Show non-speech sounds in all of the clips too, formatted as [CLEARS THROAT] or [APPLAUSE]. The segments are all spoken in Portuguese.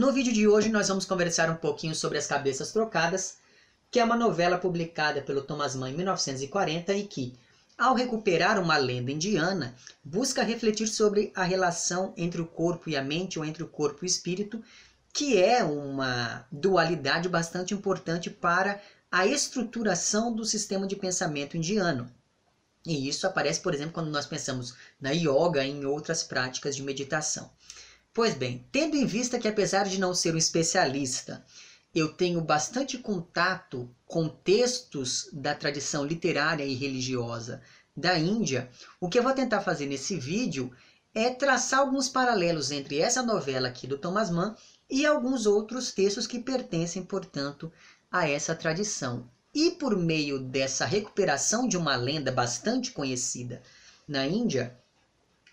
No vídeo de hoje nós vamos conversar um pouquinho sobre As Cabeças Trocadas, que é uma novela publicada pelo Thomas Mann em 1940 e que, ao recuperar uma lenda indiana, busca refletir sobre a relação entre o corpo e a mente ou entre o corpo e o espírito, que é uma dualidade bastante importante para a estruturação do sistema de pensamento indiano. E isso aparece, por exemplo, quando nós pensamos na yoga e em outras práticas de meditação. Pois bem, tendo em vista que apesar de não ser um especialista, eu tenho bastante contato com textos da tradição literária e religiosa da Índia, o que eu vou tentar fazer nesse vídeo é traçar alguns paralelos entre essa novela aqui do Thomas Mann e alguns outros textos que pertencem, portanto, a essa tradição. E por meio dessa recuperação de uma lenda bastante conhecida na Índia,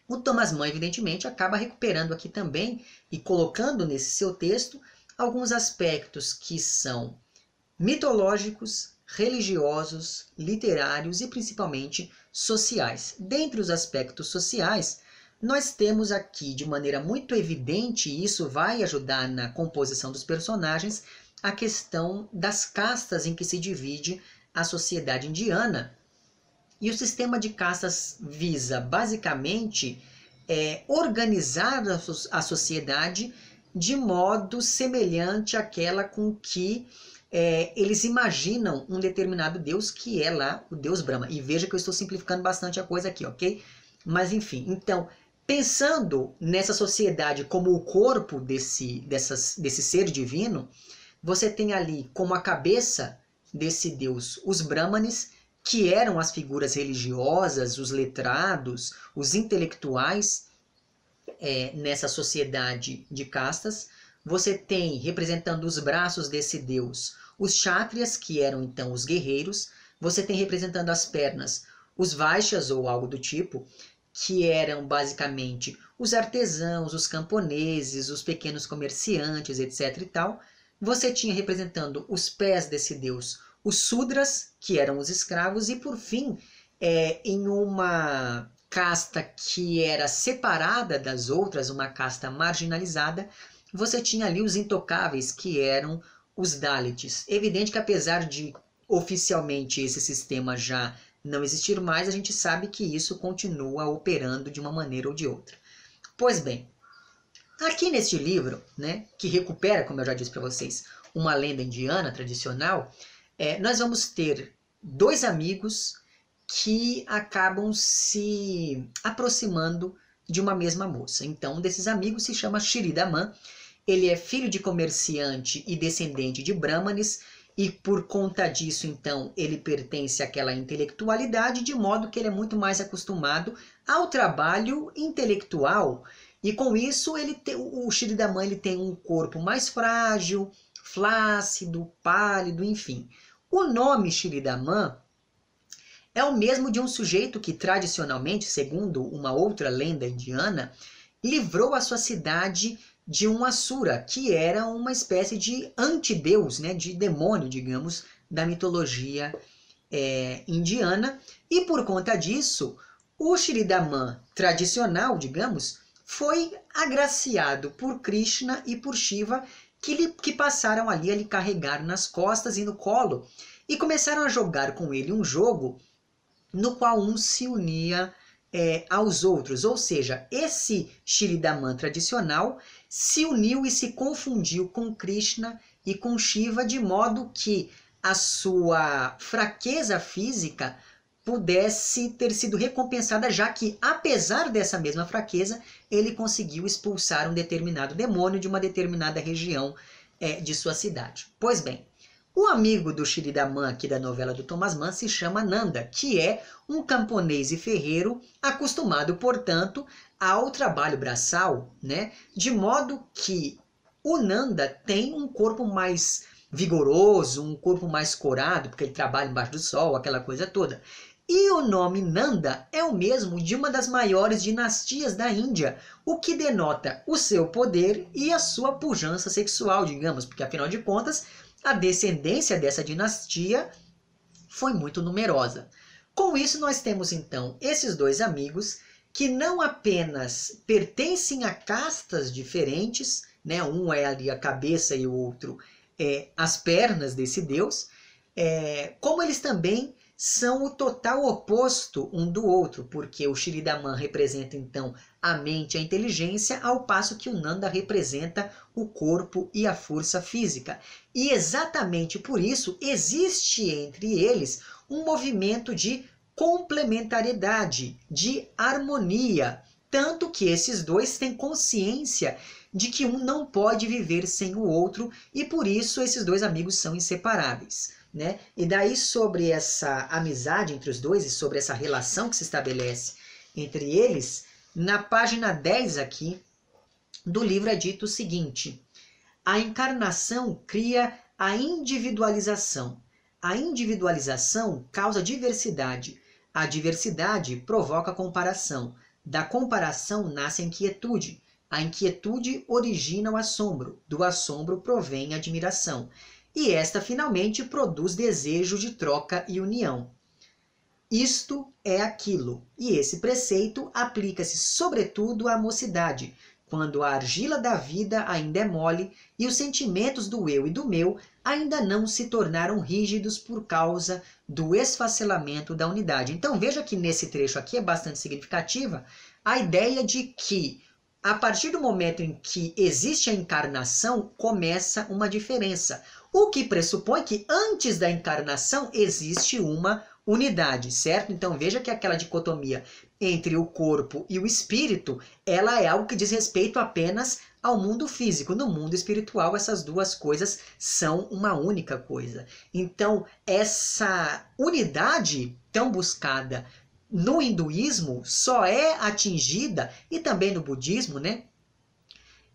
o Thomas Mann, evidentemente, acaba recuperando aqui também e colocando nesse seu texto alguns aspectos que são mitológicos, religiosos, literários e principalmente sociais. Dentre os aspectos sociais, nós temos aqui de maneira muito evidente, e isso vai ajudar na composição dos personagens, a questão das castas em que se divide a sociedade indiana, e o sistema de castas visa basicamente é, organizar a, sociedade de modo semelhante àquela com que é, eles imaginam um determinado Deus, que é lá o Deus Brahma. E veja que eu estou simplificando bastante a coisa aqui, ok? Mas enfim, então, pensando nessa sociedade como o corpo desse, dessas, desse ser divino, você tem ali como a cabeça desse Deus os Brahmanes que eram as figuras religiosas, os letrados, os intelectuais é, nessa sociedade de castas. Você tem, representando os braços desse deus, os chátrias, que eram então os guerreiros. Você tem representando as pernas, os vaixas ou algo do tipo, que eram basicamente os artesãos, os camponeses, os pequenos comerciantes, etc. e tal. Você tinha representando os pés desse deus, os Sudras, que eram os escravos, e por fim, é, em uma casta que era separada das outras, uma casta marginalizada, você tinha ali os intocáveis, que eram os Dalits. Evidente que apesar de oficialmente esse sistema já não existir mais, a gente sabe que isso continua operando de uma maneira ou de outra. Pois bem, aqui neste livro, né, que recupera, como eu já disse para vocês, uma lenda indiana tradicional, é, nós vamos ter dois amigos que acabam se aproximando de uma mesma moça. Então, um desses amigos se chama Shiridaman. Ele é filho de comerciante e descendente de Brahmanes, e por conta disso, então, ele pertence àquela intelectualidade, de modo que ele é muito mais acostumado ao trabalho intelectual. E com isso, ele tem, o Shiridaman ele tem um corpo mais frágil, flácido, pálido, enfim. O nome Shiridaman é o mesmo de um sujeito que, tradicionalmente, segundo uma outra lenda indiana, livrou a sua cidade de um Asura, que era uma espécie de antideus, né, de demônio, digamos, da mitologia é, indiana. E por conta disso, o Shiridaman tradicional, digamos, foi agraciado por Krishna e por Shiva que, lhe, que passaram ali a lhe carregar nas costas e no colo e começaram a jogar com ele um jogo no qual um se unia é, aos outros. Ou seja, esse Shiridaman tradicional se uniu e se confundiu com Krishna e com Shiva de modo que a sua fraqueza física pudesse ter sido recompensada, já que, apesar dessa mesma fraqueza, ele conseguiu expulsar um determinado demônio de uma determinada região é, de sua cidade. Pois bem, o amigo do Shiridaman aqui da novela do Thomas Mann se chama Nanda, que é um camponês e ferreiro acostumado, portanto, ao trabalho braçal, né? De modo que o Nanda tem um corpo mais vigoroso, um corpo mais corado, porque ele trabalha embaixo do sol, aquela coisa toda. E o nome Nanda é o mesmo de uma das maiores dinastias da Índia, o que denota o seu poder e a sua pujança sexual, digamos, porque afinal de contas, a descendência dessa dinastia foi muito numerosa. Com isso, nós temos então esses dois amigos que não apenas pertencem a castas diferentes, né? Um é ali a cabeça e o outro é as pernas desse deus. É, como eles também são o total oposto um do outro, porque o Shiridaman representa então a mente e a inteligência, ao passo que o Nanda representa o corpo e a força física. E exatamente por isso existe entre eles um movimento de complementariedade, de harmonia, tanto que esses dois têm consciência de que um não pode viver sem o outro e por isso esses dois amigos são inseparáveis. Né? E daí sobre essa amizade entre os dois e sobre essa relação que se estabelece entre eles, na página 10 aqui do livro é dito o seguinte: a encarnação cria a individualização. A individualização causa diversidade. A diversidade provoca comparação. Da comparação nasce a inquietude. A inquietude origina o assombro, do assombro provém a admiração, e esta finalmente produz desejo de troca e união. Isto é aquilo, e esse preceito aplica-se sobretudo à mocidade, quando a argila da vida ainda é mole e os sentimentos do eu e do meu ainda não se tornaram rígidos por causa do esfacelamento da unidade. Então veja que nesse trecho aqui é bastante significativa a ideia de que a partir do momento em que existe a encarnação, começa uma diferença. O que pressupõe que antes da encarnação existe uma unidade, certo? Então veja que aquela dicotomia entre o corpo e o espírito, ela é algo que diz respeito apenas ao mundo físico. No mundo espiritual, essas duas coisas são uma única coisa. Então, essa unidade tão buscada no hinduísmo só é atingida, e também no budismo, né?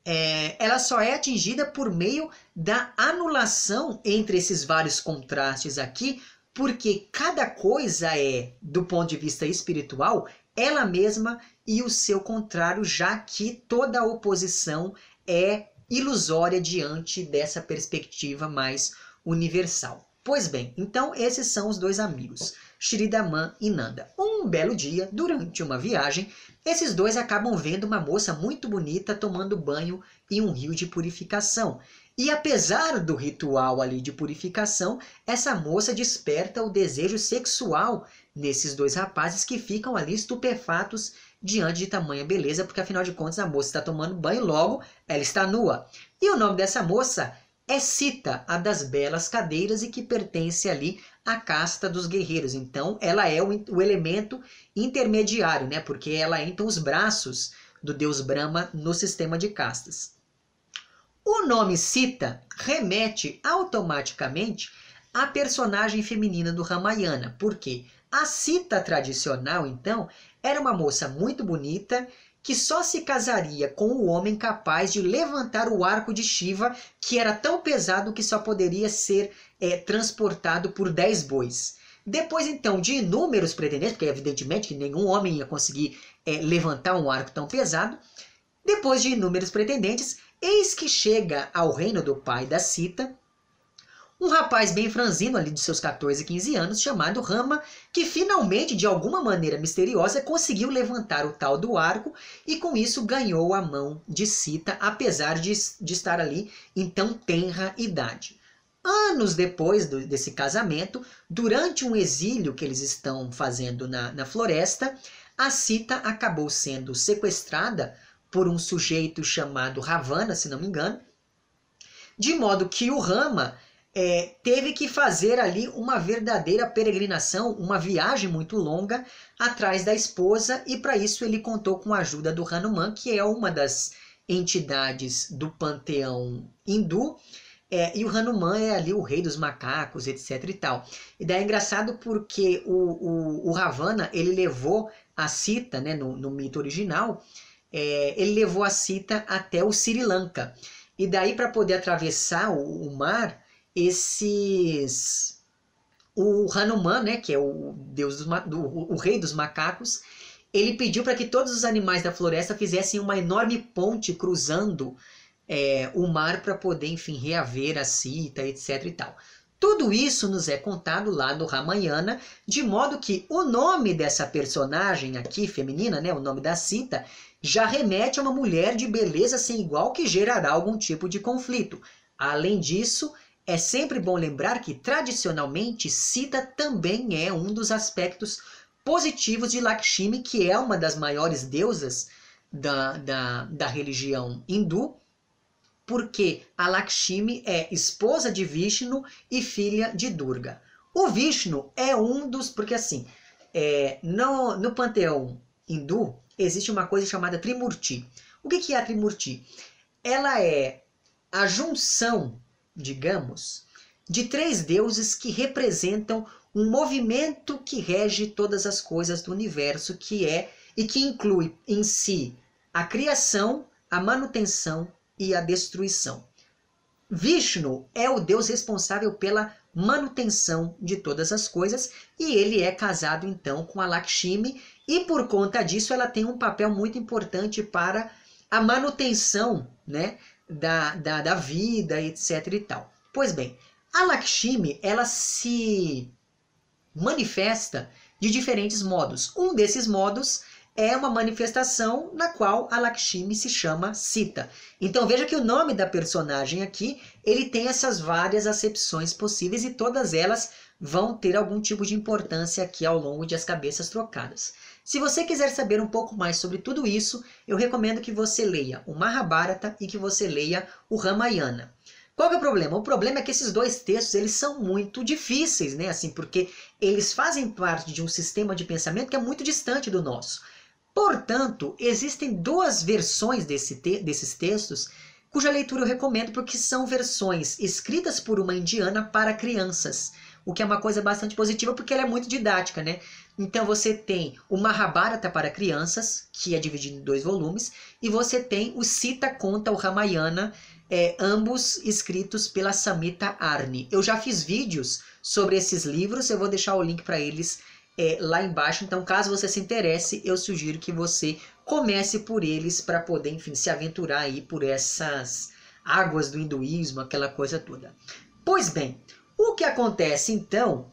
É, ela só é atingida por meio da anulação entre esses vários contrastes aqui, porque cada coisa é, do ponto de vista espiritual, ela mesma e o seu contrário, já que toda oposição é ilusória diante dessa perspectiva mais universal. Pois bem, então esses são os dois amigos. Shridaman e Nanda. Um belo dia, durante uma viagem, esses dois acabam vendo uma moça muito bonita tomando banho em um rio de purificação. E apesar do ritual ali de purificação, essa moça desperta o desejo sexual nesses dois rapazes que ficam ali estupefatos diante de tamanha beleza, porque afinal de contas a moça está tomando banho, logo ela está nua. E o nome dessa moça é Cita, a das belas cadeiras e que pertence ali à casta dos guerreiros. Então, ela é o, o elemento intermediário, né? Porque ela é então os braços do deus Brahma no sistema de castas. O nome Sita remete automaticamente à personagem feminina do Ramayana, porque a Sita tradicional, então, era uma moça muito bonita que só se casaria com o homem capaz de levantar o arco de Shiva, que era tão pesado que só poderia ser é, transportado por dez bois. Depois, então, de inúmeros pretendentes, porque evidentemente que nenhum homem ia conseguir é, levantar um arco tão pesado, depois de inúmeros pretendentes, eis que chega ao reino do pai da Sita um rapaz bem franzino ali de seus 14, 15 anos, chamado Rama, que finalmente, de alguma maneira misteriosa, conseguiu levantar o tal do arco e com isso ganhou a mão de Sita, apesar de, de estar ali em tão tenra idade. Anos depois do, desse casamento, durante um exílio que eles estão fazendo na, na floresta, a Sita acabou sendo sequestrada por um sujeito chamado Ravana, se não me engano, de modo que o Rama é, teve que fazer ali uma verdadeira peregrinação, uma viagem muito longa atrás da esposa, e para isso ele contou com a ajuda do Hanuman, que é uma das entidades do panteão hindu. É, e o Hanuman é ali o rei dos macacos, etc e tal. E daí é engraçado porque o, o, o Ravana, ele levou a Sita, né, no, no mito original, é, ele levou a Sita até o Sri Lanka. E daí para poder atravessar o, o mar, esses o Hanuman, né, que é o deus dos, do, o rei dos macacos, ele pediu para que todos os animais da floresta fizessem uma enorme ponte cruzando é, o mar para poder, enfim, reaver a cita, etc e tal. Tudo isso nos é contado lá no Ramayana, de modo que o nome dessa personagem aqui, feminina, né, o nome da Sita, já remete a uma mulher de beleza sem igual que gerará algum tipo de conflito. Além disso, é sempre bom lembrar que tradicionalmente Sita também é um dos aspectos positivos de Lakshmi, que é uma das maiores deusas da, da, da religião hindu, porque a Lakshmi é esposa de Vishnu e filha de Durga. O Vishnu é um dos. Porque assim, é, no, no panteão hindu existe uma coisa chamada Trimurti. O que, que é a Trimurti? Ela é a junção, digamos, de três deuses que representam um movimento que rege todas as coisas do universo, que é e que inclui em si a criação, a manutenção e a destruição. Vishnu é o deus responsável pela manutenção de todas as coisas e ele é casado então com a Lakshmi e por conta disso ela tem um papel muito importante para a manutenção né, da, da, da vida, etc e tal. Pois bem, a Lakshmi ela se manifesta de diferentes modos. Um desses modos é uma manifestação na qual a Lakshmi se chama Sita. Então veja que o nome da personagem aqui, ele tem essas várias acepções possíveis e todas elas vão ter algum tipo de importância aqui ao longo de As Cabeças Trocadas. Se você quiser saber um pouco mais sobre tudo isso, eu recomendo que você leia o Mahabharata e que você leia o Ramayana. Qual é o problema? O problema é que esses dois textos eles são muito difíceis, né? Assim, porque eles fazem parte de um sistema de pensamento que é muito distante do nosso. Portanto, existem duas versões desse te desses textos cuja leitura eu recomendo porque são versões escritas por uma indiana para crianças, o que é uma coisa bastante positiva porque ela é muito didática, né? Então você tem o Mahabharata para crianças, que é dividido em dois volumes, e você tem o Sita conta o Ramayana, é, ambos escritos pela Samita Arni. Eu já fiz vídeos sobre esses livros, eu vou deixar o link para eles é, lá embaixo. Então, caso você se interesse, eu sugiro que você comece por eles para poder, enfim, se aventurar aí por essas águas do hinduísmo, aquela coisa toda. Pois bem, o que acontece então,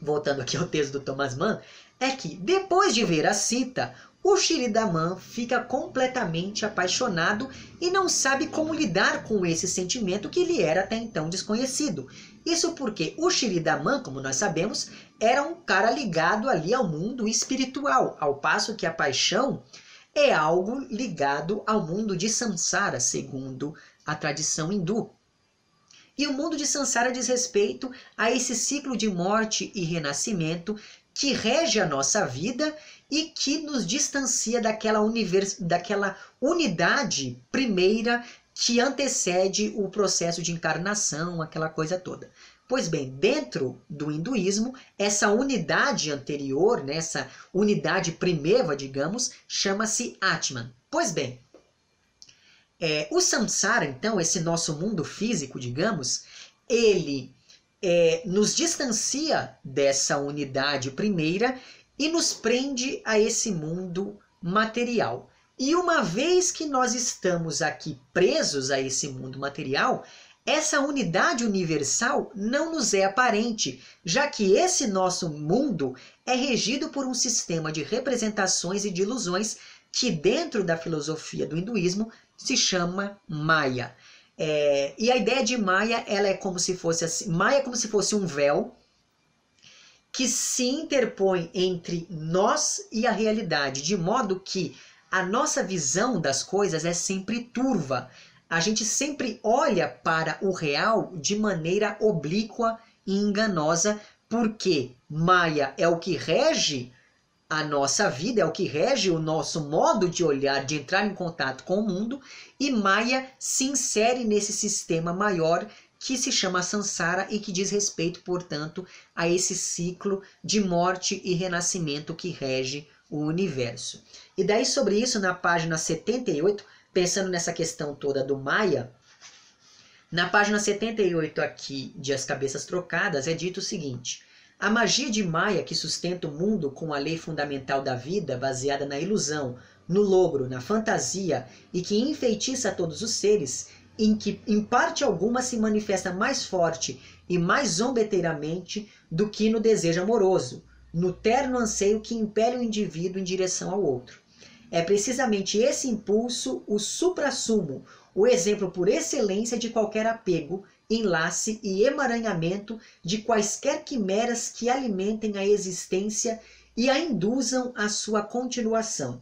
voltando aqui ao texto do Thomas Mann, é que depois de ver a cita, o Shiridaman fica completamente apaixonado e não sabe como lidar com esse sentimento que lhe era até então desconhecido. Isso porque o Shiridaman, como nós sabemos, era um cara ligado ali ao mundo espiritual, ao passo que a paixão é algo ligado ao mundo de Samsara, segundo a tradição hindu. E o mundo de Sansara diz respeito a esse ciclo de morte e renascimento que rege a nossa vida e que nos distancia daquela, univers... daquela unidade primeira que antecede o processo de encarnação, aquela coisa toda. Pois bem, dentro do hinduísmo, essa unidade anterior, né, essa unidade primeva, digamos, chama-se Atman. Pois bem, é, o samsara, então, esse nosso mundo físico, digamos, ele é, nos distancia dessa unidade primeira e nos prende a esse mundo material. E uma vez que nós estamos aqui presos a esse mundo material, essa unidade universal não nos é aparente, já que esse nosso mundo é regido por um sistema de representações e de ilusões que, dentro da filosofia do hinduísmo, se chama Maya. É, e a ideia de Maia, ela é como se fosse assim, Maia é como se fosse um véu que se interpõe entre nós e a realidade, de modo que a nossa visão das coisas é sempre turva. A gente sempre olha para o real de maneira oblíqua e enganosa, porque Maia é o que rege a nossa vida, é o que rege o nosso modo de olhar, de entrar em contato com o mundo, e Maya se insere nesse sistema maior que se chama Sansara e que diz respeito, portanto, a esse ciclo de morte e renascimento que rege o universo. E daí sobre isso, na página 78, pensando nessa questão toda do Maia, na página 78 aqui de As Cabeças Trocadas é dito o seguinte: a magia de Maia que sustenta o mundo com a lei fundamental da vida, baseada na ilusão, no logro, na fantasia e que enfeitiça todos os seres, em que em parte alguma se manifesta mais forte e mais zombeteiramente do que no desejo amoroso, no terno anseio que impele o indivíduo em direção ao outro. É precisamente esse impulso o suprassumo, o exemplo por excelência de qualquer apego, enlace e emaranhamento de quaisquer quimeras que alimentem a existência e a induzam à sua continuação.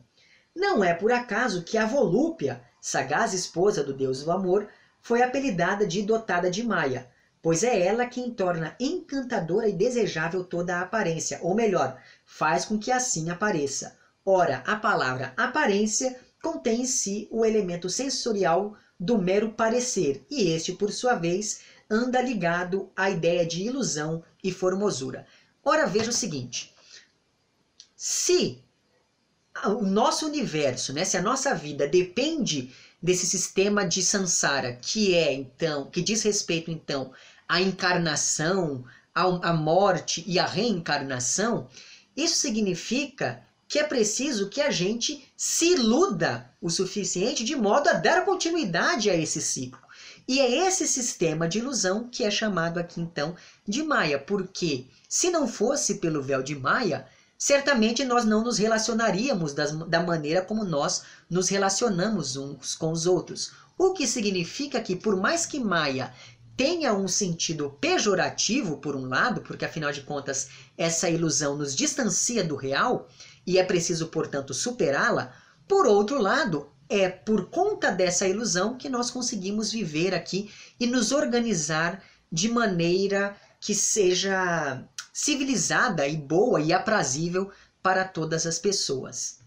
Não é por acaso que a volúpia, sagaz esposa do deus do amor, foi apelidada de dotada de Maia, pois é ela quem torna encantadora e desejável toda a aparência, ou melhor, faz com que assim apareça. Ora, a palavra aparência contém em si o elemento sensorial do mero parecer, e este, por sua vez, anda ligado à ideia de ilusão e formosura. Ora, veja o seguinte: se o nosso universo, né, se a nossa vida depende desse sistema de samsara, que é então, que diz respeito então à encarnação, à morte e à reencarnação, isso significa que é preciso que a gente se iluda o suficiente de modo a dar continuidade a esse ciclo. E é esse sistema de ilusão que é chamado aqui então de Maia, porque se não fosse pelo véu de Maia, certamente nós não nos relacionaríamos das, da maneira como nós nos relacionamos uns com os outros. O que significa que, por mais que Maia tenha um sentido pejorativo, por um lado, porque afinal de contas essa ilusão nos distancia do real, e é preciso, portanto, superá-la. Por outro lado, é por conta dessa ilusão que nós conseguimos viver aqui e nos organizar de maneira que seja civilizada e boa e aprazível para todas as pessoas.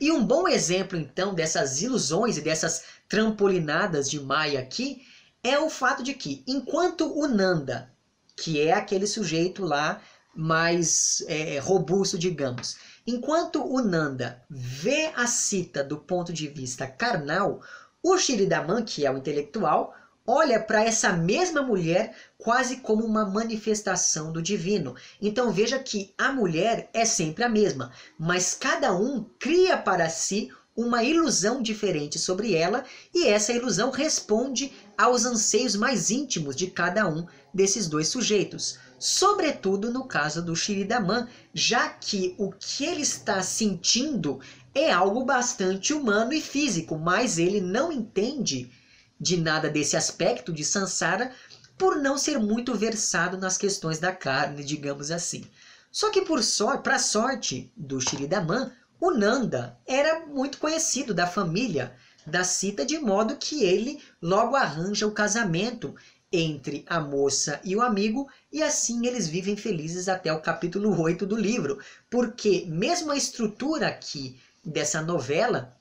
E um bom exemplo, então, dessas ilusões e dessas trampolinadas de Maia aqui é o fato de que, enquanto o Nanda, que é aquele sujeito lá mais é, robusto, digamos, Enquanto o Nanda vê a Sita do ponto de vista carnal, o Shiridaman, que é o intelectual, olha para essa mesma mulher quase como uma manifestação do divino. Então veja que a mulher é sempre a mesma, mas cada um cria para si uma ilusão diferente sobre ela e essa ilusão responde aos anseios mais íntimos de cada um desses dois sujeitos sobretudo no caso do Shiridaman, já que o que ele está sentindo é algo bastante humano e físico, mas ele não entende de nada desse aspecto de Sansara por não ser muito versado nas questões da carne, digamos assim. Só que por sorte, para sorte do Shiridaman, o Nanda era muito conhecido da família da Sita, de modo que ele logo arranja o casamento entre a moça e o amigo, e assim eles vivem felizes até o capítulo 8 do livro, porque mesmo a estrutura aqui dessa novela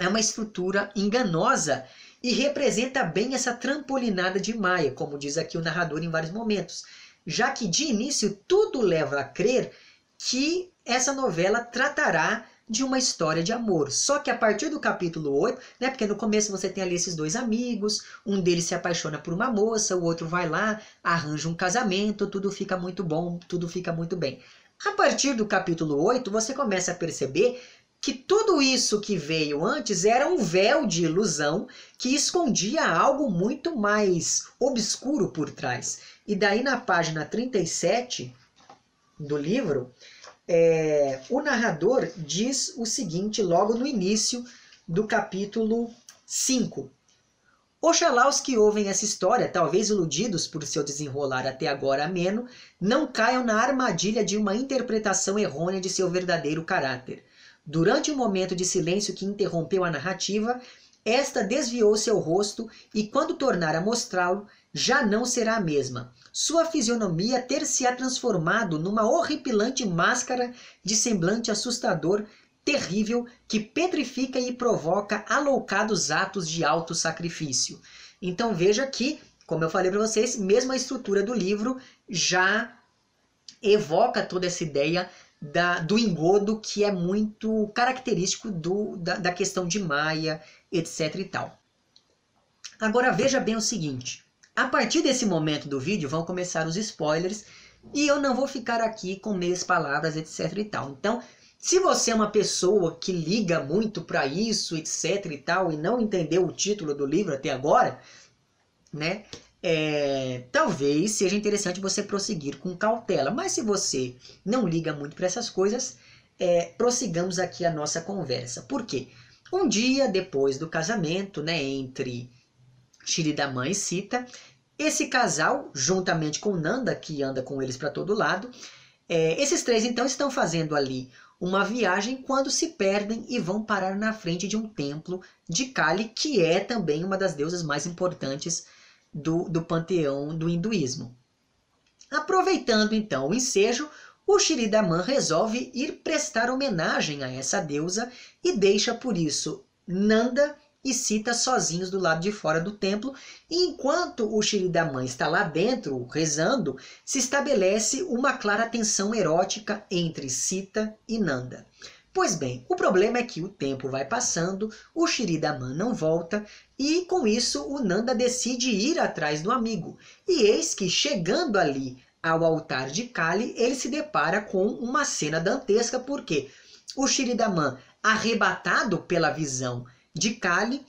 é uma estrutura enganosa e representa bem essa trampolinada de Maia, como diz aqui o narrador em vários momentos, já que de início tudo leva a crer que essa novela tratará de uma história de amor. Só que a partir do capítulo 8, né, porque no começo você tem ali esses dois amigos, um deles se apaixona por uma moça, o outro vai lá, arranja um casamento, tudo fica muito bom, tudo fica muito bem. A partir do capítulo 8, você começa a perceber que tudo isso que veio antes era um véu de ilusão que escondia algo muito mais obscuro por trás. E daí na página 37 do livro, é, o narrador diz o seguinte logo no início do capítulo 5. Oxalá os que ouvem essa história, talvez iludidos por seu desenrolar até agora ameno, não caiam na armadilha de uma interpretação errônea de seu verdadeiro caráter. Durante o um momento de silêncio que interrompeu a narrativa, esta desviou seu rosto e, quando tornar a mostrá-lo, já não será a mesma sua fisionomia ter-se-á transformado numa horripilante máscara de semblante assustador, terrível, que petrifica e provoca aloucados atos de alto sacrifício. Então veja que, como eu falei para vocês, mesmo a estrutura do livro já evoca toda essa ideia da, do engodo que é muito característico do, da, da questão de Maia, etc e tal. Agora veja bem o seguinte, a partir desse momento do vídeo vão começar os spoilers e eu não vou ficar aqui com meias palavras, etc e tal. Então, Se você é uma pessoa que liga muito para isso, etc e tal, e não entendeu o título do livro até agora, né? É, talvez seja interessante você prosseguir com cautela. Mas se você não liga muito para essas coisas, é, prossigamos aqui a nossa conversa. Por quê? Um dia depois do casamento, né, entre Shiridamã e Sita, esse casal, juntamente com Nanda, que anda com eles para todo lado, é, esses três então estão fazendo ali uma viagem quando se perdem e vão parar na frente de um templo de Kali, que é também uma das deusas mais importantes do, do panteão do hinduísmo. Aproveitando então o ensejo, o Shiridaman resolve ir prestar homenagem a essa deusa e deixa por isso Nanda e Sita sozinhos do lado de fora do templo, e enquanto o Shiridaman está lá dentro rezando, se estabelece uma clara tensão erótica entre Sita e Nanda. Pois bem, o problema é que o tempo vai passando, o Shiridaman não volta e com isso o Nanda decide ir atrás do amigo. E eis que chegando ali ao altar de Kali, ele se depara com uma cena dantesca porque o Shiridaman, arrebatado pela visão de Kali,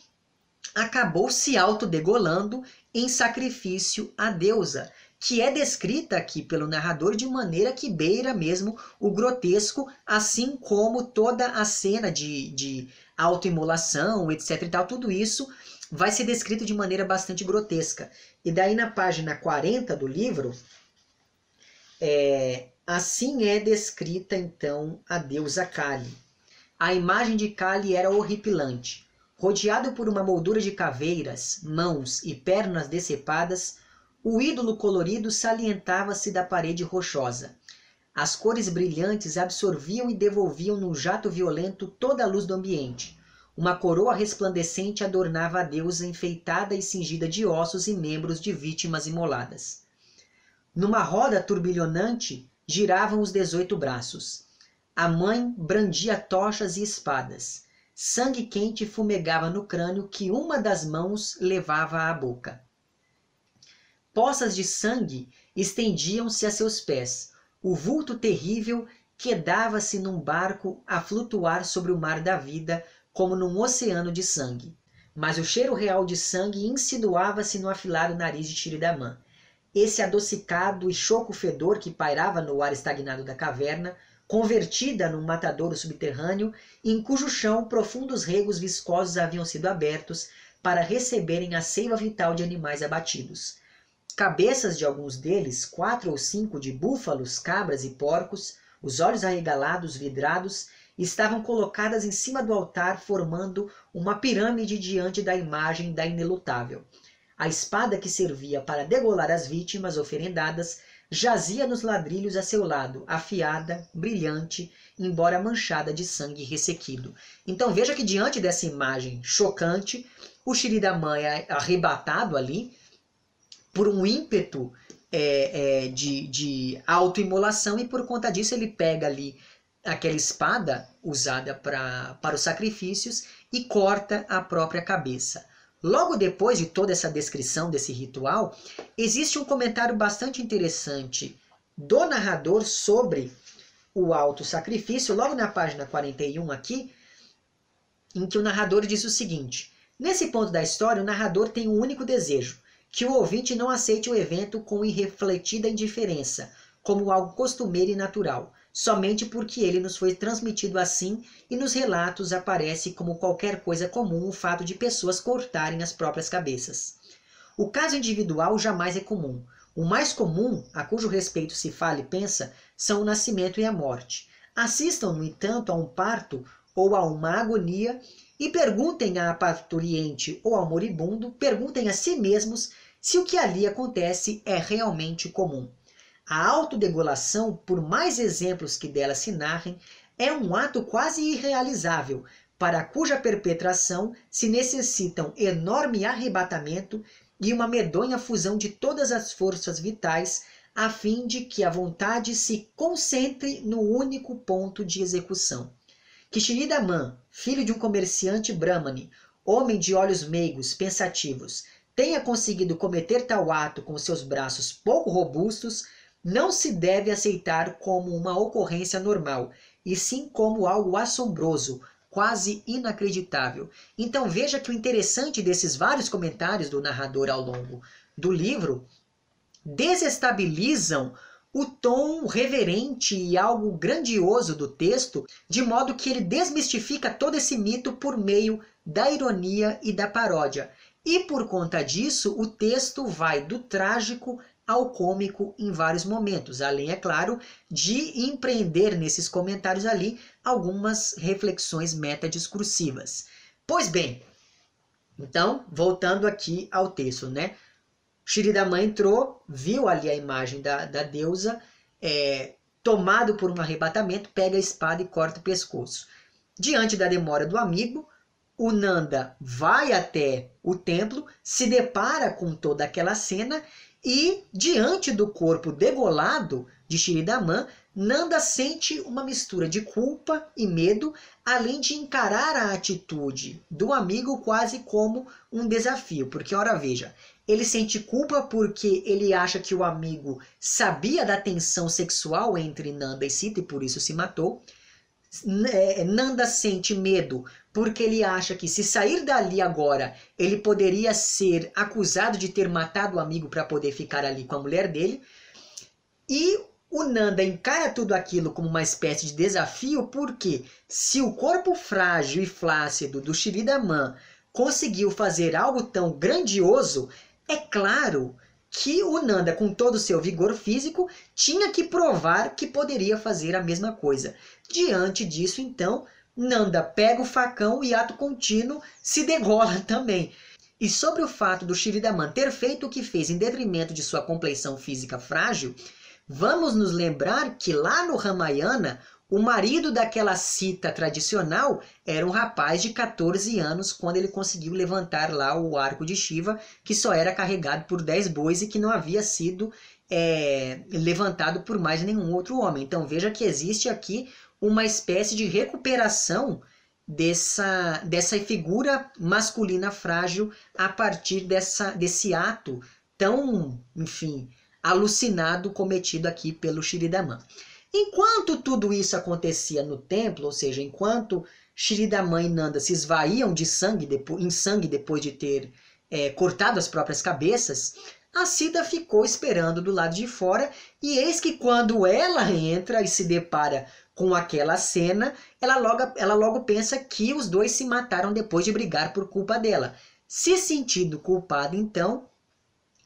acabou se autodegolando em sacrifício à deusa, que é descrita aqui pelo narrador de maneira que beira mesmo o grotesco, assim como toda a cena de, de autoimolação, etc e tal, tudo isso vai ser descrito de maneira bastante grotesca. E daí na página 40 do livro, é, assim é descrita então a deusa Kali. A imagem de Kali era horripilante. Rodeado por uma moldura de caveiras, mãos e pernas decepadas, o ídolo colorido salientava-se da parede rochosa. As cores brilhantes absorviam e devolviam num jato violento toda a luz do ambiente. Uma coroa resplandecente adornava a deusa enfeitada e cingida de ossos e membros de vítimas imoladas. Numa roda turbilhonante giravam os dezoito braços. A mãe brandia tochas e espadas. Sangue quente fumegava no crânio que uma das mãos levava à boca. Poças de sangue estendiam-se a seus pés. O vulto terrível quedava-se num barco a flutuar sobre o mar da vida, como num oceano de sangue. Mas o cheiro real de sangue insinuava-se no afilado nariz de Tiridamã. Esse adocicado e choco fedor que pairava no ar estagnado da caverna convertida num matadouro subterrâneo, em cujo chão profundos regos viscosos haviam sido abertos para receberem a seiva vital de animais abatidos. Cabeças de alguns deles, quatro ou cinco de búfalos, cabras e porcos, os olhos arregalados, vidrados, estavam colocadas em cima do altar, formando uma pirâmide diante da imagem da inelutável. A espada que servia para degolar as vítimas oferendadas jazia nos ladrilhos a seu lado, afiada, brilhante, embora manchada de sangue ressequido. Então veja que diante dessa imagem chocante, o Shiridamã é arrebatado ali por um ímpeto é, é, de, de autoimolação e por conta disso ele pega ali aquela espada usada pra, para os sacrifícios e corta a própria cabeça. Logo depois de toda essa descrição desse ritual, existe um comentário bastante interessante do narrador sobre o auto sacrifício, logo na página 41 aqui, em que o narrador diz o seguinte: Nesse ponto da história, o narrador tem um único desejo, que o ouvinte não aceite o evento com irrefletida indiferença, como algo costumeiro e natural, somente porque ele nos foi transmitido assim e nos relatos aparece como qualquer coisa comum o fato de pessoas cortarem as próprias cabeças. O caso individual jamais é comum. O mais comum, a cujo respeito se fala e pensa, são o nascimento e a morte. Assistam, no entanto, a um parto ou a uma agonia e perguntem à parturiente ou ao moribundo, perguntem a si mesmos se o que ali acontece é realmente comum. A autodegolação, por mais exemplos que dela se narrem, é um ato quase irrealizável, para cuja perpetração se necessitam enorme arrebatamento e uma medonha fusão de todas as forças vitais, a fim de que a vontade se concentre no único ponto de execução. Kishinidaman, filho de um comerciante brahmane, homem de olhos meigos, pensativos, tenha conseguido cometer tal ato com seus braços pouco robustos, não se deve aceitar como uma ocorrência normal, e sim como algo assombroso, quase inacreditável. Então veja que o interessante desses vários comentários do narrador ao longo do livro desestabilizam o tom reverente e algo grandioso do texto, de modo que ele desmistifica todo esse mito por meio da ironia e da paródia. E por conta disso, o texto vai do trágico ao cômico em vários momentos, além, é claro, de empreender nesses comentários ali algumas reflexões metadiscursivas. Pois bem, então, voltando aqui ao texto, né? Shiridama entrou, viu ali a imagem da, da deusa, é, tomado por um arrebatamento, pega a espada e corta o pescoço. Diante da demora do amigo, o Nanda vai até o templo, se depara com toda aquela cena e, diante do corpo degolado de Shiridaman, Nanda sente uma mistura de culpa e medo, além de encarar a atitude do amigo quase como um desafio. Porque, ora, veja, ele sente culpa porque ele acha que o amigo sabia da tensão sexual entre Nanda e Sita e por isso se matou. É, Nanda sente medo porque ele acha que se sair dali agora, ele poderia ser acusado de ter matado o amigo para poder ficar ali com a mulher dele. E o Nanda encara tudo aquilo como uma espécie de desafio, porque se o corpo frágil e flácido do Shiridaman conseguiu fazer algo tão grandioso, é claro que o Nanda, com todo o seu vigor físico, tinha que provar que poderia fazer a mesma coisa. Diante disso, então, Nanda pega o facão e ato contínuo se degola [LAUGHS] também. E sobre o fato do Shiridaman ter feito o que fez em detrimento de sua compleição física frágil, vamos nos lembrar que lá no Ramayana, o marido daquela cita tradicional era um rapaz de 14 anos quando ele conseguiu levantar lá o arco de Shiva, que só era carregado por 10 bois e que não havia sido é, levantado por mais nenhum outro homem. Então veja que existe aqui uma espécie de recuperação dessa, dessa figura masculina frágil a partir dessa, desse ato tão, enfim, alucinado cometido aqui pelo Shiridaman. Enquanto tudo isso acontecia no templo, ou seja, enquanto Shiridaman e Nanda se esvaíam de sangue em sangue depois de ter é, cortado as próprias cabeças, a Sita ficou esperando do lado de fora e eis que quando ela entra e se depara com aquela cena, ela logo, ela logo pensa que os dois se mataram depois de brigar por culpa dela. Se sentindo culpada, então,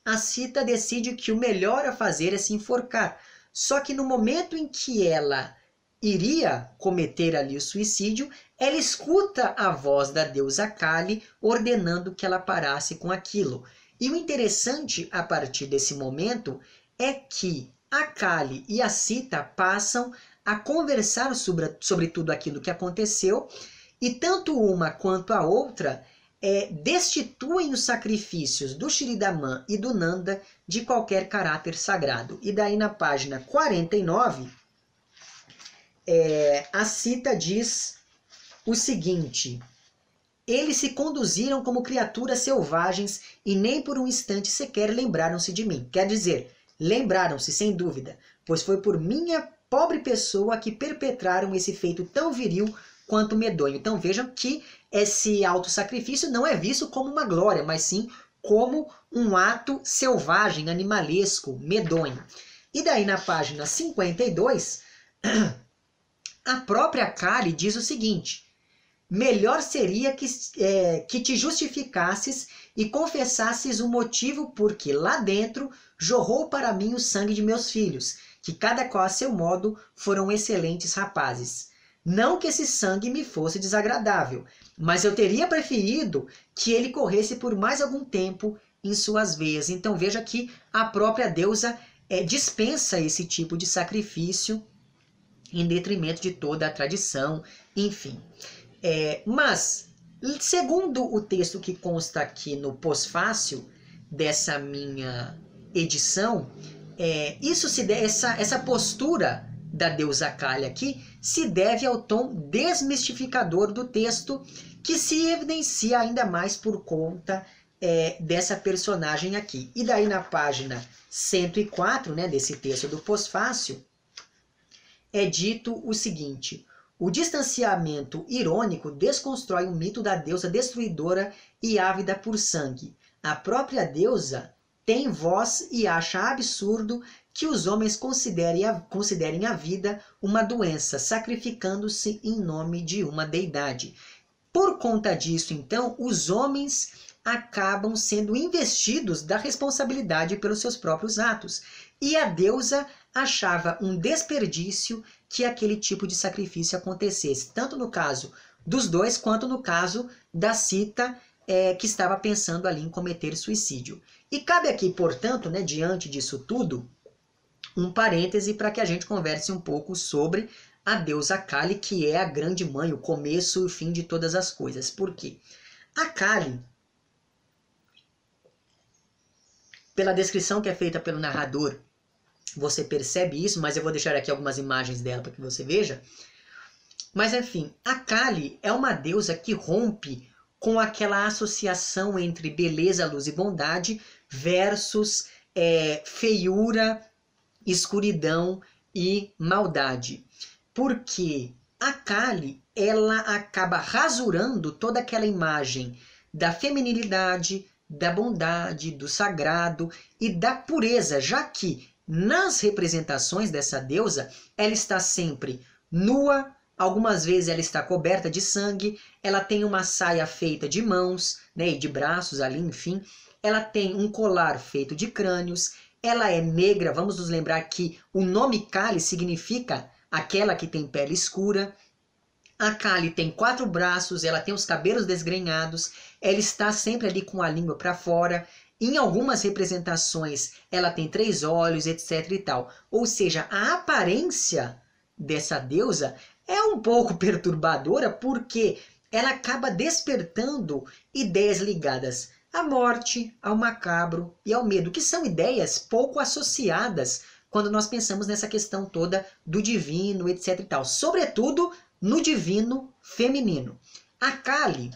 a Cita decide que o melhor a fazer é se enforcar. Só que no momento em que ela iria cometer ali o suicídio, ela escuta a voz da deusa Kali ordenando que ela parasse com aquilo. E o interessante a partir desse momento é que a Kali e a Sita passam a conversar sobre, sobre tudo aquilo que aconteceu, e tanto uma quanto a outra é, destituem os sacrifícios do Shiridaman e do Nanda de qualquer caráter sagrado. E daí na página 49, é, a cita diz o seguinte: Eles se conduziram como criaturas selvagens e nem por um instante sequer lembraram-se de mim. Quer dizer, lembraram-se sem dúvida, pois foi por minha pobre pessoa que perpetraram esse feito tão viril quanto medonho. Então vejam que esse auto-sacrifício não é visto como uma glória, mas sim como um ato selvagem, animalesco, medonho. E daí na página 52, [CLEARS THROAT] a própria Kali diz o seguinte: melhor seria que, é, que te justificasses e confessasses o motivo porque lá dentro jorrou para mim o sangue de meus filhos que cada qual a seu modo foram excelentes rapazes. Não que esse sangue me fosse desagradável, mas eu teria preferido que ele corresse por mais algum tempo em suas veias. Então veja que a própria deusa é, dispensa esse tipo de sacrifício em detrimento de toda a tradição, enfim. É, mas, segundo o texto que consta aqui no pós-fácil dessa minha edição, é, isso se essa, essa postura da deusa Kali aqui se deve ao tom desmistificador do texto que se evidencia ainda mais por conta é, dessa personagem aqui. E daí na página 104, né, desse texto do pós-fácil, é dito o seguinte: o distanciamento irônico desconstrói o mito da deusa destruidora e ávida por sangue. A própria deusa tem voz e acha absurdo que os homens considerem a, considerem a vida uma doença, sacrificando-se em nome de uma deidade. Por conta disso, então, os homens acabam sendo investidos da responsabilidade pelos seus próprios atos. E a deusa achava um desperdício que aquele tipo de sacrifício acontecesse, tanto no caso dos dois, quanto no caso da Cita, é, que estava pensando ali em cometer suicídio. E cabe aqui, portanto, né, diante disso tudo, um parêntese para que a gente converse um pouco sobre a deusa Kali, que é a grande mãe, o começo e o fim de todas as coisas. Por quê? A Kali, pela descrição que é feita pelo narrador você percebe isso, mas eu vou deixar aqui algumas imagens dela para que você veja. Mas enfim, a Kali é uma deusa que rompe com aquela associação entre beleza, luz e bondade versus é, feiura, escuridão e maldade. Porque a Kali ela acaba rasurando toda aquela imagem da feminilidade, da bondade, do sagrado e da pureza, já que nas representações dessa deusa, ela está sempre nua, algumas vezes ela está coberta de sangue, ela tem uma saia feita de mãos né, e de braços ali, enfim. Ela tem um colar feito de crânios, ela é negra, vamos nos lembrar que o nome Kali significa aquela que tem pele escura. A Kali tem quatro braços, ela tem os cabelos desgrenhados, ela está sempre ali com a língua para fora, em algumas representações, ela tem três olhos, etc e tal. Ou seja, a aparência dessa deusa é um pouco [LAUGHS] perturbadora porque ela acaba despertando ideias ligadas à morte, ao macabro e ao medo, que são ideias pouco associadas quando nós pensamos nessa questão toda do divino, etc e tal. Sobretudo no divino feminino. A Kali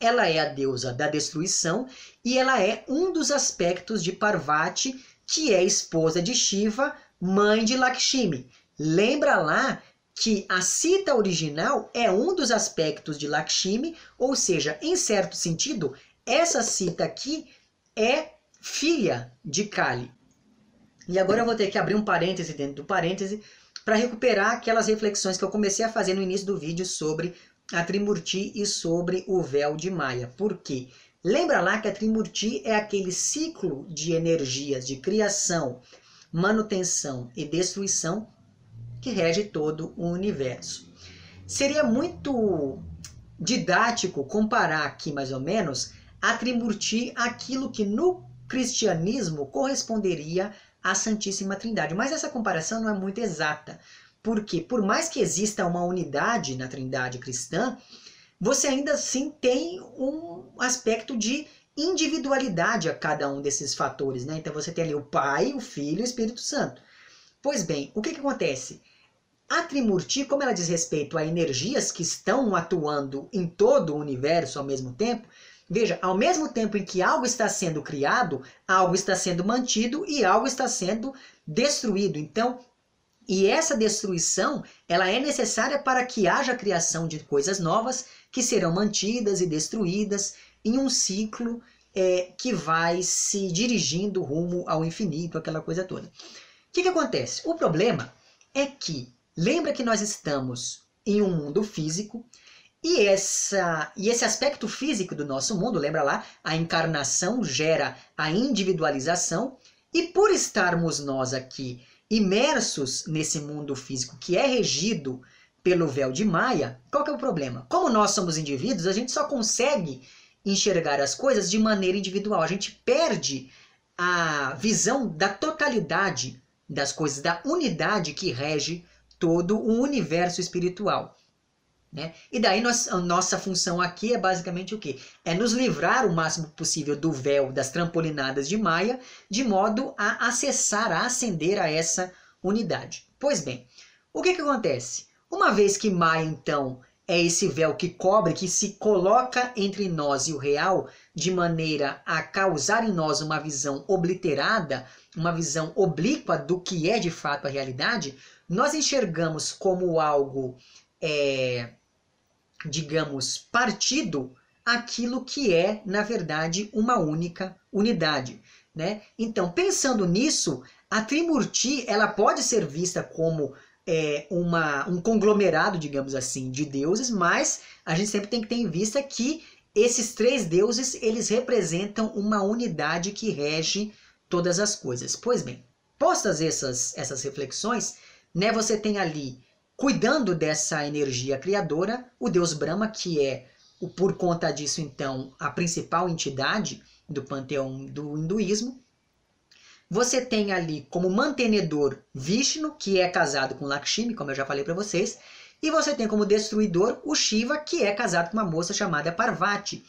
ela é a deusa da destruição e ela é um dos aspectos de Parvati, que é esposa de Shiva, mãe de Lakshmi. Lembra lá que a cita original é um dos aspectos de Lakshmi, ou seja, em certo sentido, essa cita aqui é filha de Kali. E agora eu vou ter que abrir um parêntese dentro do parêntese para recuperar aquelas reflexões que eu comecei a fazer no início do vídeo sobre a Trimurti e sobre o véu de Maia. Por quê? Lembra lá que a Trimurti é aquele ciclo de energias de criação, manutenção e destruição que rege todo o universo. Seria muito didático comparar aqui mais ou menos a Trimurti aquilo que no cristianismo corresponderia à Santíssima Trindade, mas essa comparação não é muito exata, porque, por mais que exista uma unidade na trindade cristã, você ainda assim tem um aspecto de individualidade a cada um desses fatores. Né? Então você tem ali o Pai, o Filho e o Espírito Santo. Pois bem, o que, que acontece? A Trimurti, como ela diz respeito a energias que estão atuando em todo o universo ao mesmo tempo, veja, ao mesmo tempo em que algo está sendo criado, algo está sendo mantido e algo está sendo destruído. Então, e essa destruição, ela é necessária para que haja criação de coisas novas que serão mantidas e destruídas em um ciclo é, que vai se dirigindo rumo ao infinito, aquela coisa toda. O que, que acontece? O problema é que, lembra que nós estamos em um mundo físico e, essa, e esse aspecto físico do nosso mundo, lembra lá, a encarnação gera a individualização, e por estarmos nós aqui imersos nesse mundo físico que é regido pelo véu de Maia, qual que é o problema? Como nós somos indivíduos, a gente só consegue enxergar as coisas de maneira individual. A gente perde a visão da totalidade das coisas, da unidade que rege todo o universo espiritual. Né? E daí nós, a nossa função aqui é basicamente o quê? É nos livrar o máximo possível do véu das trampolinadas de Maia, de modo a acessar, a ascender a essa unidade. Pois bem, o que, que acontece? Uma vez que Maia, então, é esse véu que cobre, que se coloca entre nós e o real, de maneira a causar em nós uma visão obliterada, uma visão oblíqua do que é de fato a realidade, nós enxergamos como algo é, digamos, partido aquilo que é, na verdade, uma única unidade. Né? Então, pensando nisso, a Trimurti ela pode ser vista como é, uma, um conglomerado, digamos assim, de deuses, mas a gente sempre tem que ter em vista que esses três deuses eles representam uma unidade que rege todas as coisas. Pois bem, postas essas, essas reflexões, né, você tem ali, cuidando dessa energia criadora, o deus Brahma, que é, por conta disso, então, a principal entidade do panteão do hinduísmo. Você tem ali como mantenedor Vishnu, que é casado com Lakshmi, como eu já falei para vocês, e você tem como destruidor o Shiva, que é casado com uma moça chamada Parvati.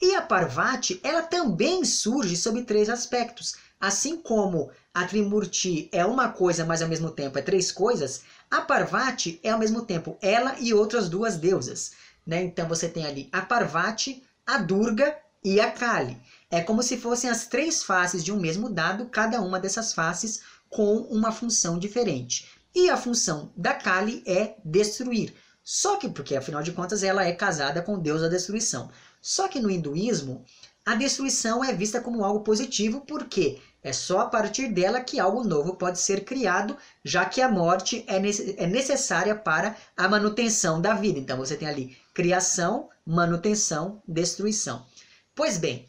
E a Parvati, ela também surge sob três aspectos. Assim como a Trimurti é uma coisa, mas ao mesmo tempo é três coisas, a Parvati é ao mesmo tempo ela e outras duas deusas. Né? Então você tem ali a Parvati, a Durga e a Kali. É como se fossem as três faces de um mesmo dado, cada uma dessas faces com uma função diferente. E a função da Kali é destruir. Só que, porque afinal de contas ela é casada com o deus da destruição. Só que no hinduísmo, a destruição é vista como algo positivo, porque é só a partir dela que algo novo pode ser criado, já que a morte é, é necessária para a manutenção da vida. Então você tem ali criação, manutenção, destruição. Pois bem,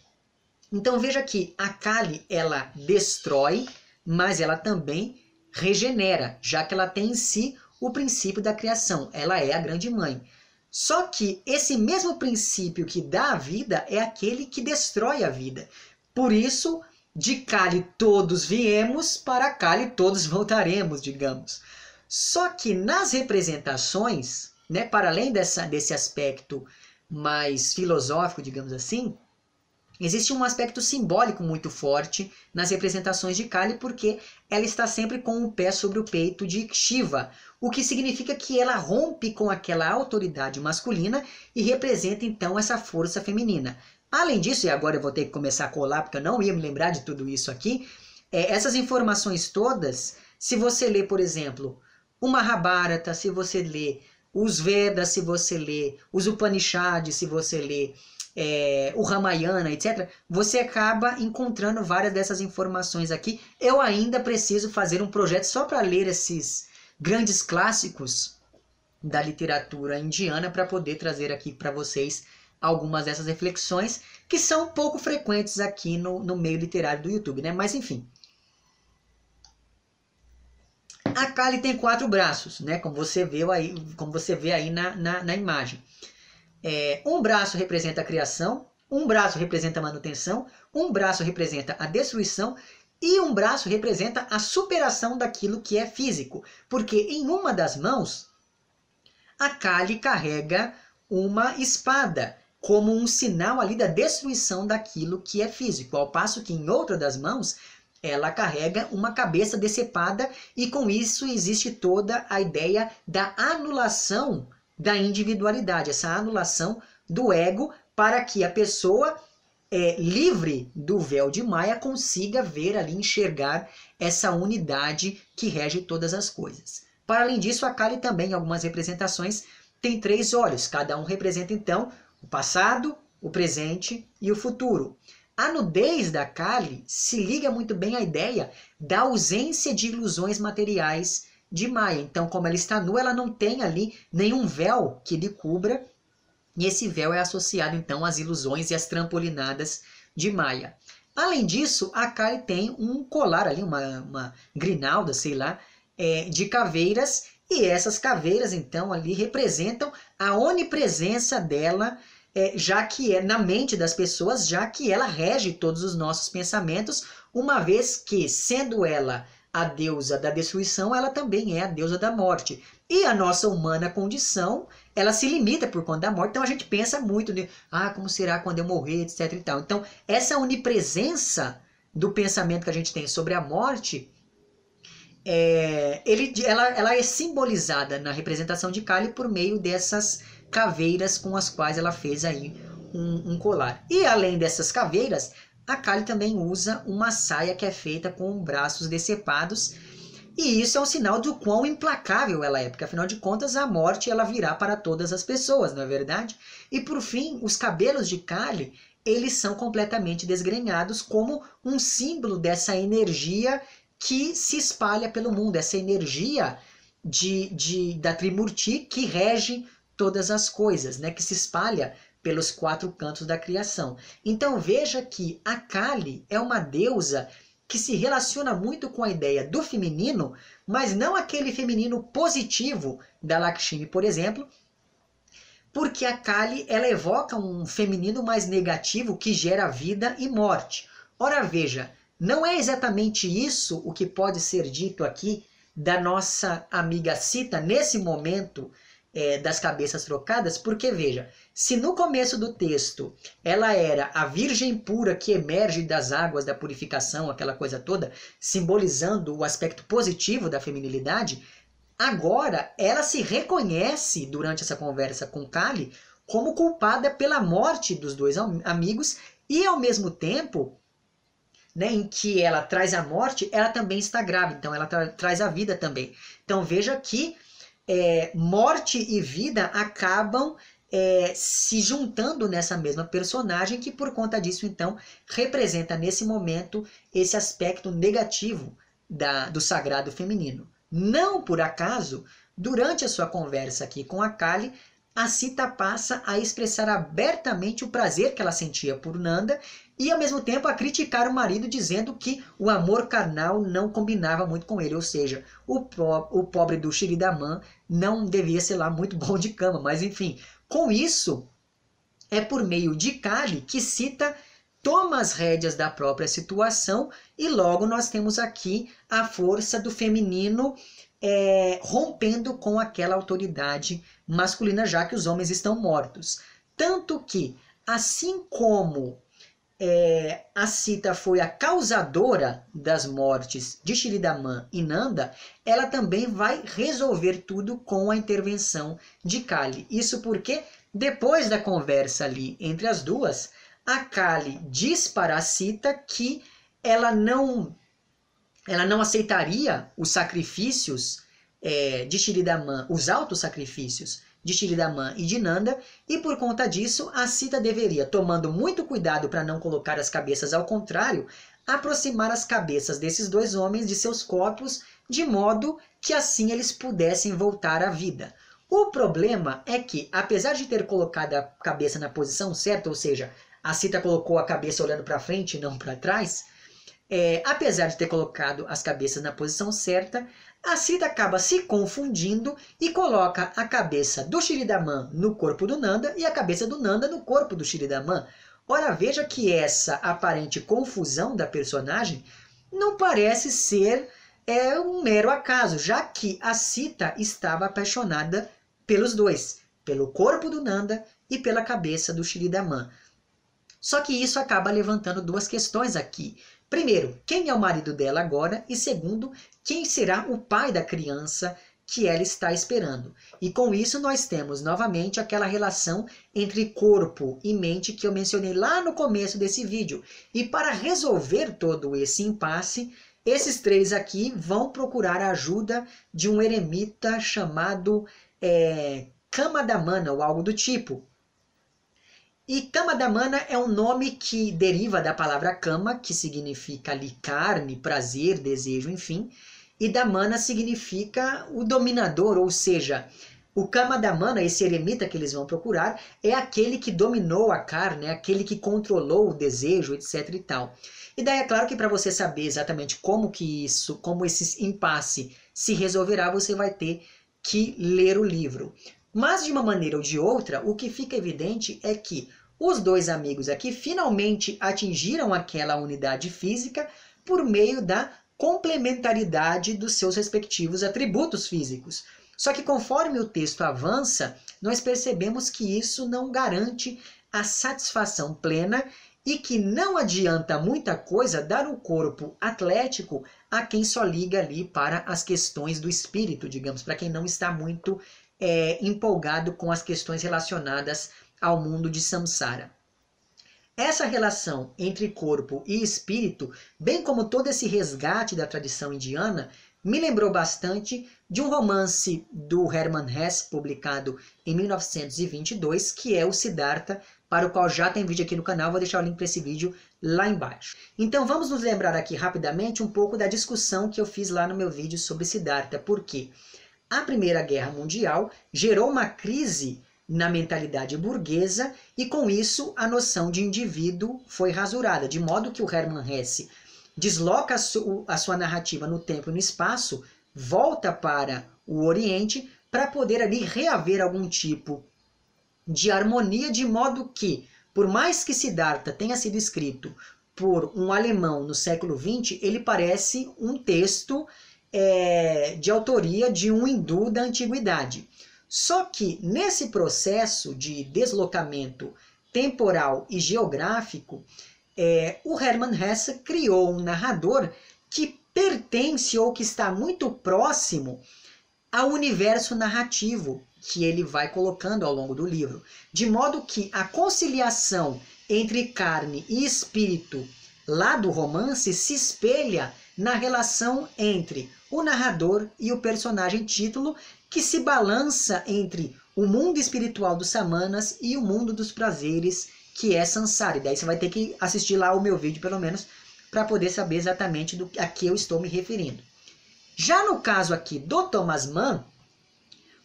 então veja que a Kali ela destrói, mas ela também regenera, já que ela tem em si o princípio da criação. Ela é a grande mãe. Só que esse mesmo princípio que dá a vida é aquele que destrói a vida. Por isso, de Kali todos viemos, para Kali todos voltaremos, digamos. Só que nas representações, né, para além dessa, desse aspecto mais filosófico, digamos assim, Existe um aspecto simbólico muito forte nas representações de Kali, porque ela está sempre com o pé sobre o peito de Shiva, o que significa que ela rompe com aquela autoridade masculina e representa então essa força feminina. Além disso, e agora eu vou ter que começar a colar, porque eu não ia me lembrar de tudo isso aqui, é, essas informações todas, se você lê, por exemplo, o Mahabharata, se você lê os Vedas, se você lê os Upanishads, se você lê é, o Ramayana, etc., você acaba encontrando várias dessas informações aqui. Eu ainda preciso fazer um projeto só para ler esses grandes clássicos da literatura indiana para poder trazer aqui para vocês algumas dessas reflexões que são pouco frequentes aqui no, no meio literário do YouTube, né? Mas enfim. A Kali tem quatro braços, né? Como você vê aí, como você vê aí na, na, na imagem. É, um braço representa a criação, um braço representa a manutenção, um braço representa a destruição e um braço representa a superação daquilo que é físico. Porque em uma das mãos, a Kali carrega uma espada, como um sinal ali da destruição daquilo que é físico, ao passo que em outra das mãos ela carrega uma cabeça decepada e com isso existe toda a ideia da anulação da individualidade, essa anulação do ego para que a pessoa é, livre do véu de Maia consiga ver ali, enxergar essa unidade que rege todas as coisas. Para além disso, a Kali também, em algumas representações, tem três olhos. Cada um representa, então, o passado, o presente e o futuro. A nudez da Kali se liga muito bem à ideia da ausência de ilusões materiais de Maia. Então, como ela está nua, ela não tem ali nenhum véu que lhe cubra, e esse véu é associado então às ilusões e às trampolinadas de Maia. Além disso, a Kali tem um colar ali, uma, uma grinalda, sei lá, é, de caveiras, e essas caveiras então ali representam a onipresença dela, é, já que é na mente das pessoas, já que ela rege todos os nossos pensamentos, uma vez que, sendo ela a deusa da destruição, ela também é a deusa da morte. E a nossa humana condição, ela se limita por conta da morte. Então a gente pensa muito, né? ah, como será quando eu morrer, etc e tal. Então, essa onipresença do pensamento que a gente tem sobre a morte, é, ele, ela, ela é simbolizada na representação de Kali por meio dessas caveiras com as quais ela fez aí um, um colar. E além dessas caveiras, a Kali também usa uma saia que é feita com braços decepados E isso é um sinal do quão implacável ela é, porque afinal de contas a morte ela virá para todas as pessoas, não é verdade? E por fim, os cabelos de Kali, eles são completamente desgrenhados como um símbolo dessa energia que se espalha pelo mundo, essa energia de, de da Trimurti que rege todas as coisas, né, que se espalha pelos quatro cantos da criação. Então veja que a Kali é uma deusa que se relaciona muito com a ideia do feminino, mas não aquele feminino positivo da Lakshmi, por exemplo, porque a Kali ela evoca um feminino mais negativo que gera vida e morte. Ora veja, não é exatamente isso o que pode ser dito aqui da nossa amiga Cita nesse momento é, das cabeças trocadas, porque veja, se no começo do texto ela era a virgem pura que emerge das águas da purificação, aquela coisa toda, simbolizando o aspecto positivo da feminilidade, agora ela se reconhece durante essa conversa com Kali como culpada pela morte dos dois amigos e ao mesmo tempo né, em que ela traz a morte, ela também está grávida, então ela tra traz a vida também. Então veja que é, morte e vida acabam é, se juntando nessa mesma personagem que por conta disso então representa nesse momento esse aspecto negativo da, do sagrado feminino. Não por acaso, durante a sua conversa aqui com a Kali, a Sita passa a expressar abertamente o prazer que ela sentia por Nanda e ao mesmo tempo a criticar o marido dizendo que o amor carnal não combinava muito com ele, ou seja, o, po o pobre do Shiridaman não devia ser lá muito [LAUGHS] bom de cama, mas enfim, com isso é por meio de Kali que Sita toma as rédeas da própria situação e logo nós temos aqui a força do feminino é, rompendo com aquela autoridade masculina, já que os homens estão mortos. Tanto que, assim como é, a Sita foi a causadora das mortes de Shiridaman e Nanda, ela também vai resolver tudo com a intervenção de Kali. Isso porque, depois da conversa ali entre as duas, a Kali diz para a Sita que ela não, ela não aceitaria os sacrifícios é, de Shiridaman, os altos sacrifícios de Shiridaman e de Nanda, e por conta disso, a Sita deveria, tomando muito cuidado para não colocar as cabeças ao contrário, aproximar as cabeças desses dois homens de seus corpos, de modo que assim eles pudessem voltar à vida. O problema é que, apesar de ter colocado a cabeça na posição certa, ou seja, a Sita colocou a cabeça olhando para frente e não para trás, é, apesar de ter colocado as cabeças na posição certa, a Sita acaba se confundindo e coloca a cabeça do Shiridaman no corpo do Nanda e a cabeça do Nanda no corpo do Shiridaman. Ora, veja que essa aparente confusão da personagem não parece ser é, um mero acaso, já que a Sita estava apaixonada pelos dois, pelo corpo do Nanda e pela cabeça do Shiridaman. Só que isso acaba levantando duas questões aqui. Primeiro, quem é o marido dela agora? E segundo, quem será o pai da criança que ela está esperando? E com isso nós temos novamente aquela relação entre corpo e mente que eu mencionei lá no começo desse vídeo. E para resolver todo esse impasse, esses três aqui vão procurar a ajuda de um eremita chamado é, Kamadamana ou algo do tipo. E Kamadamana é um nome que deriva da palavra Kama, que significa ali carne, prazer, desejo, enfim. E Damana significa o dominador, ou seja, o Kamadamana, esse eremita que eles vão procurar, é aquele que dominou a carne, é aquele que controlou o desejo, etc e tal. E daí é claro que para você saber exatamente como que isso, como esse impasse se resolverá, você vai ter que ler o livro. Mas de uma maneira ou de outra, o que fica evidente é que os dois amigos aqui finalmente atingiram aquela unidade física por meio da complementaridade dos seus respectivos atributos físicos. Só que conforme o texto avança, nós percebemos que isso não garante a satisfação plena e que não adianta muita coisa dar um corpo atlético a quem só liga ali para as questões do espírito, digamos, para quem não está muito é, empolgado com as questões relacionadas ao mundo de samsara. Essa relação entre corpo e espírito, bem como todo esse resgate da tradição indiana, me lembrou bastante de um romance do Hermann Hesse, publicado em 1922, que é o Siddhartha, para o qual já tem vídeo aqui no canal, vou deixar o link para esse vídeo lá embaixo. Então vamos nos lembrar aqui rapidamente um pouco da discussão que eu fiz lá no meu vídeo sobre Siddhartha, porque a Primeira Guerra Mundial gerou uma crise na mentalidade burguesa e com isso a noção de indivíduo foi rasurada, de modo que o Hermann Hesse desloca a, su a sua narrativa no tempo e no espaço, volta para o Oriente para poder ali reaver algum tipo de harmonia, de modo que, por mais que Siddhartha tenha sido escrito por um alemão no século XX, ele parece um texto é, de autoria de um hindu da antiguidade. Só que nesse processo de deslocamento temporal e geográfico, é, o Hermann Hesse criou um narrador que pertence ou que está muito próximo ao universo narrativo que ele vai colocando ao longo do livro, de modo que a conciliação entre carne e espírito lá do romance se espelha na relação entre o narrador e o personagem título, que se balança entre o mundo espiritual dos samanas e o mundo dos prazeres, que é Sansara. E daí você vai ter que assistir lá o meu vídeo, pelo menos, para poder saber exatamente do a que eu estou me referindo. Já no caso aqui do Thomas Mann,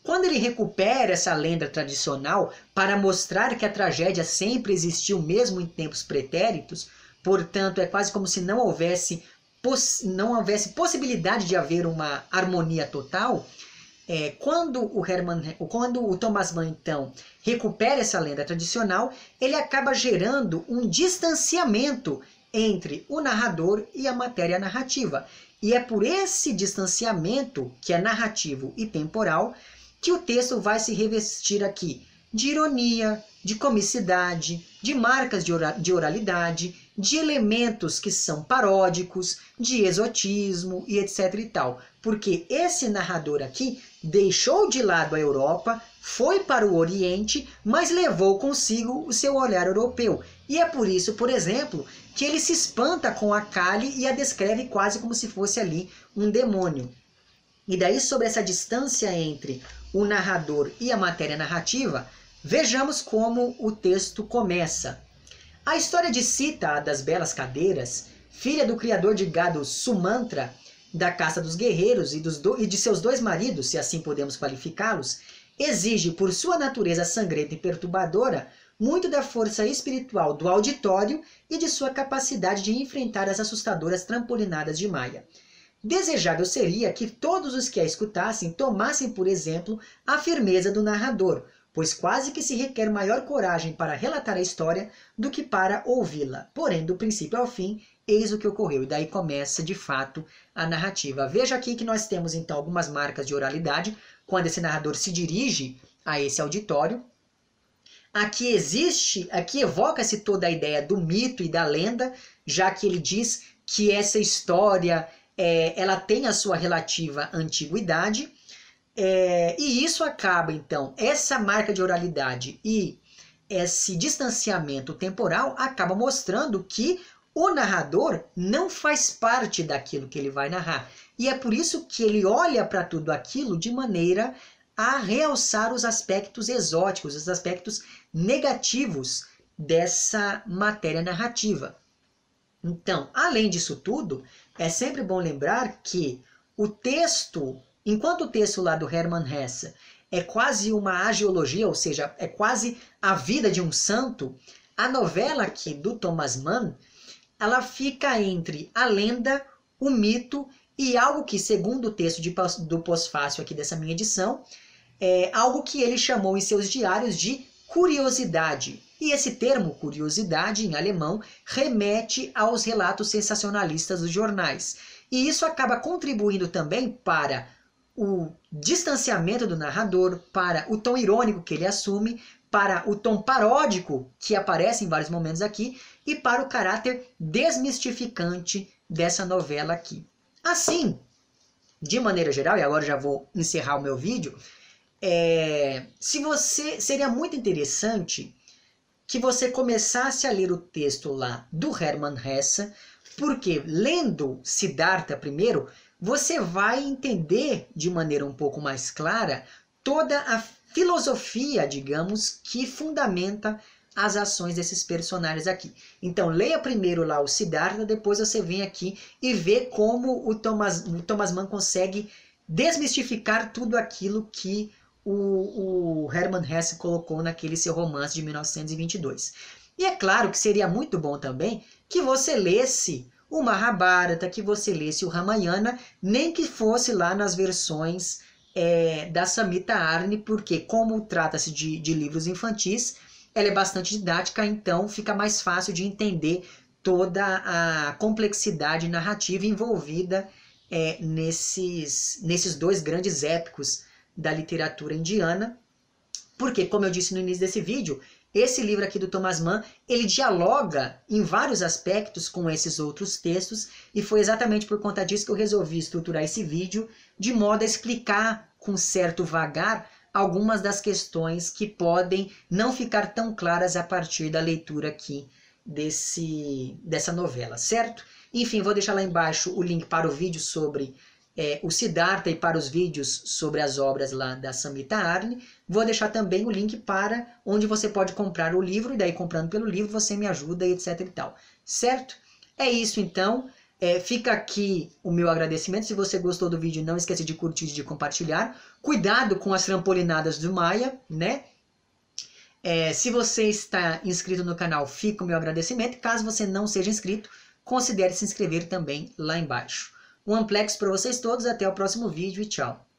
quando ele recupera essa lenda tradicional para mostrar que a tragédia sempre existiu mesmo em tempos pretéritos, portanto é quase como se não houvesse não houvesse possibilidade de haver uma harmonia total, é, quando o Herman, quando o Thomas Mann então recupera essa lenda tradicional, ele acaba gerando um distanciamento entre o narrador e a matéria narrativa. E é por esse distanciamento, que é narrativo e temporal, que o texto vai se revestir aqui de ironia, de comicidade, de marcas de oralidade, de elementos que são paródicos, de exotismo e etc e tal. Porque esse narrador aqui deixou de lado a Europa, foi para o Oriente, mas levou consigo o seu olhar europeu. E é por isso, por exemplo, que ele se espanta com a Kali e a descreve quase como se fosse ali um demônio. E daí, sobre essa distância entre o narrador e a matéria narrativa, vejamos como o texto começa. A história de Sita, a das belas cadeiras, filha do criador de gado Sumantra, da caça dos guerreiros e, dos do... e de seus dois maridos, se assim podemos qualificá-los, exige, por sua natureza sangrenta e perturbadora, muito da força espiritual do auditório e de sua capacidade de enfrentar as assustadoras trampolinadas de Maia. Desejável seria que todos os que a escutassem tomassem por exemplo a firmeza do narrador, pois quase que se requer maior coragem para relatar a história do que para ouvi-la. Porém, do princípio ao fim, eis o que ocorreu. E daí começa, de fato, a narrativa. Veja aqui que nós temos, então, algumas marcas de oralidade, quando esse narrador se dirige a esse auditório. Aqui existe, aqui evoca-se toda a ideia do mito e da lenda, já que ele diz que essa história é, ela tem a sua relativa antiguidade, é, e isso acaba, então, essa marca de oralidade e esse distanciamento temporal acaba mostrando que o narrador não faz parte daquilo que ele vai narrar. E é por isso que ele olha para tudo aquilo de maneira a realçar os aspectos exóticos, os aspectos negativos dessa matéria narrativa. Então, além disso tudo, é sempre bom lembrar que o texto Enquanto o texto lá do Hermann Hesse é quase uma agiologia, ou seja, é quase a vida de um santo, a novela aqui do Thomas Mann, ela fica entre a lenda, o mito e algo que, segundo o texto de, do pós-fácil aqui dessa minha edição, é algo que ele chamou em seus diários de curiosidade. E esse termo, curiosidade, em alemão, remete aos relatos sensacionalistas dos jornais. E isso acaba contribuindo também para o distanciamento do narrador, para o tom irônico que ele assume, para o tom paródico que aparece em vários momentos aqui e para o caráter desmistificante dessa novela aqui. Assim, de maneira geral, e agora já vou encerrar o meu vídeo, é, se você seria muito interessante que você começasse a ler o texto lá do Hermann Hesse, porque lendo Siddhartha primeiro, você vai entender de maneira um pouco mais clara toda a filosofia, digamos, que fundamenta as ações desses personagens aqui. Então, leia primeiro lá o Siddhartha, depois você vem aqui e vê como o Thomas, o Thomas Mann consegue desmistificar tudo aquilo que o, o Hermann Hesse colocou naquele seu romance de 1922. E é claro que seria muito bom também que você lesse o Mahabharata, que você lesse o Ramayana, nem que fosse lá nas versões é, da Samita Arni, porque como trata-se de, de livros infantis, ela é bastante didática, então fica mais fácil de entender toda a complexidade narrativa envolvida é, nesses, nesses dois grandes épicos da literatura indiana. Porque, como eu disse no início desse vídeo, esse livro aqui do Thomas Mann, ele dialoga em vários aspectos com esses outros textos e foi exatamente por conta disso que eu resolvi estruturar esse vídeo de modo a explicar com certo vagar algumas das questões que podem não ficar tão claras a partir da leitura aqui desse, dessa novela, certo? Enfim, vou deixar lá embaixo o link para o vídeo sobre é, o Siddhartha e para os vídeos sobre as obras lá da Samhita Arni. Vou deixar também o link para onde você pode comprar o livro, e daí comprando pelo livro você me ajuda e etc e tal. Certo? É isso então. É, fica aqui o meu agradecimento. Se você gostou do vídeo, não esqueça de curtir e de compartilhar. Cuidado com as trampolinadas do Maia, né? É, se você está inscrito no canal, fica o meu agradecimento. Caso você não seja inscrito, considere se inscrever também lá embaixo. Um amplex para vocês todos, até o próximo vídeo e tchau.